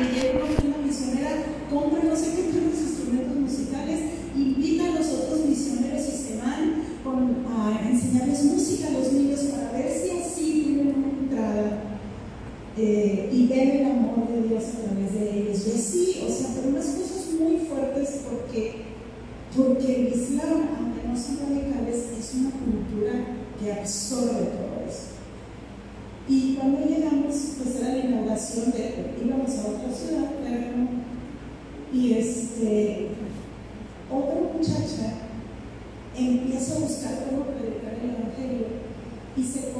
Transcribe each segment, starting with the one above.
que llegue una misionera, compra no sé qué tantos instrumentos musicales, invita a los otros misioneros y se van a enseñarles música a los niños para ver si así tienen una entrada eh, y ven el amor de Dios a través de ellos. Y así, o sea, pero unas cosas muy fuertes porque, porque el Islam, aunque no son radicales, es una cultura que absorbe todo eso. Y cuando llegamos, pues era la inauguración de, íbamos a otra ciudad, claro, y este, otra muchacha empieza a buscar cómo predicar el Evangelio y, se,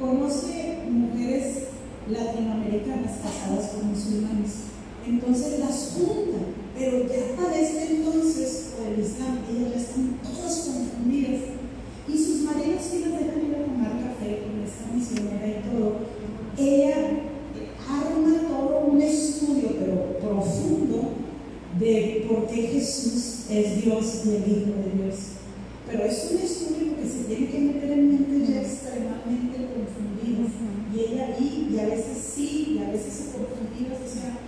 conoce mujeres latinoamericanas casadas con musulmanes. Entonces las junta, pero ya para este entonces, por el Islam, ellas ya están todas confundidas. Y sus maridos sí las dejan ir a tomar café con esta misionera y todo. Ella arma todo un estudio, pero profundo, de por qué Jesús es Dios y el Hijo de Dios. Pero es un estudio que se tiene que meter en mentes ya extremadamente confundidas. Y ella ahí, y a veces sí, y a veces confundidas, o sea,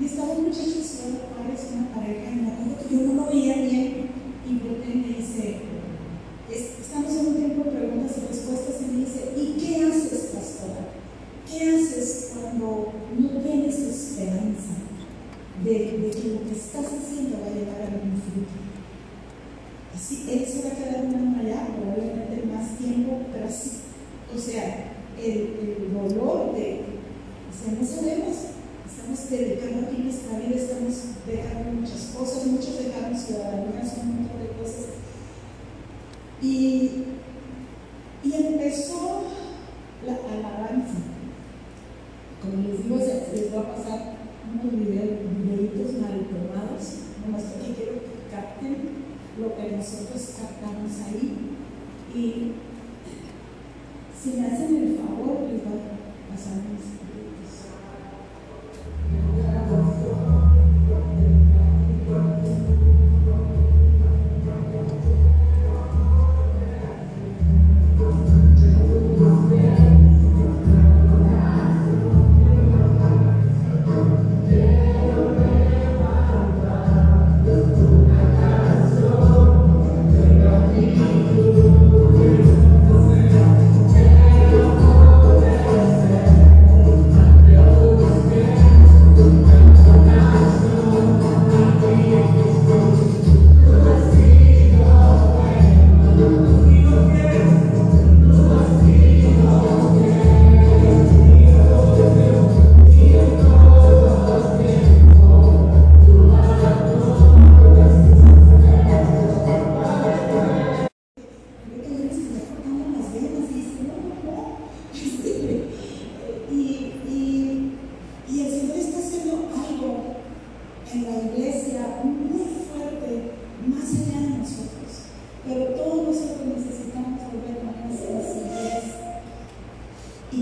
y estaba un muchacho ciudad Juárez, una pareja, y me acuerdo que yo no lo veía bien, y y me dice, estamos en un tiempo de preguntas y respuestas, y me dice, ¿y qué haces, pastora? ¿Qué haces cuando no tienes esperanza de, que lo que estás haciendo va a llegar a algún fruto? Así, él se va a quedar un año allá, probablemente más tiempo, pero así. O sea, el, el dolor de, o sea, no sabemos, estamos dedicando aquí nuestra vida, estamos dejando muchas cosas, muchos dejaron ciudadanía, son un montón de cosas. Y, y empezó la alabanza. Como les digo, les va a pasar lo que nosotros captamos ahí. Y si me hacen el favor, les voy a pasar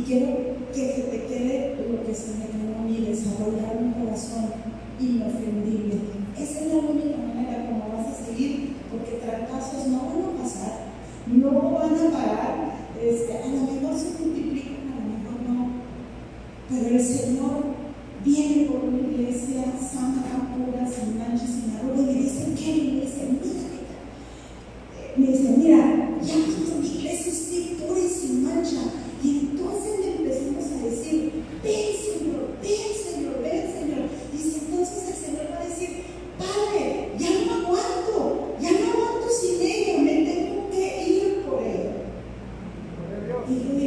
quiero que se te quede lo que se me quedó a mí, desarrollar un corazón inofendible. Esa es la única manera como vas a seguir, porque fracasos no van a pasar, no van a parar, este, a lo mejor se multiplican, a lo mejor no, pero el Señor viene por una iglesia santa, pura, sin mancha, sin arruga, y me dice, ¿qué? Y me dice, mira, eh, me dice, mira, ya mi iglesia es pura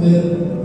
ver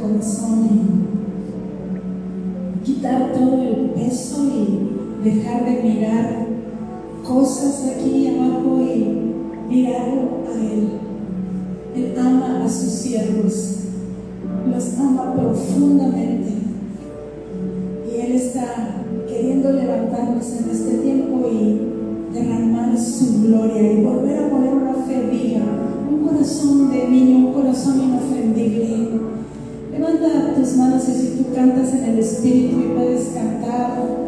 corazón y quitar todo el peso y dejar de mirar cosas aquí abajo y mirarlo a Él. Él ama a sus siervos, los ama profundamente y Él está queriendo levantarnos en este tiempo y derramar su gloria y volver a poner una fe viva, un corazón de niño, un corazón inofendible. Levanta tus manos y si tú cantas en el Espíritu y puedes cantar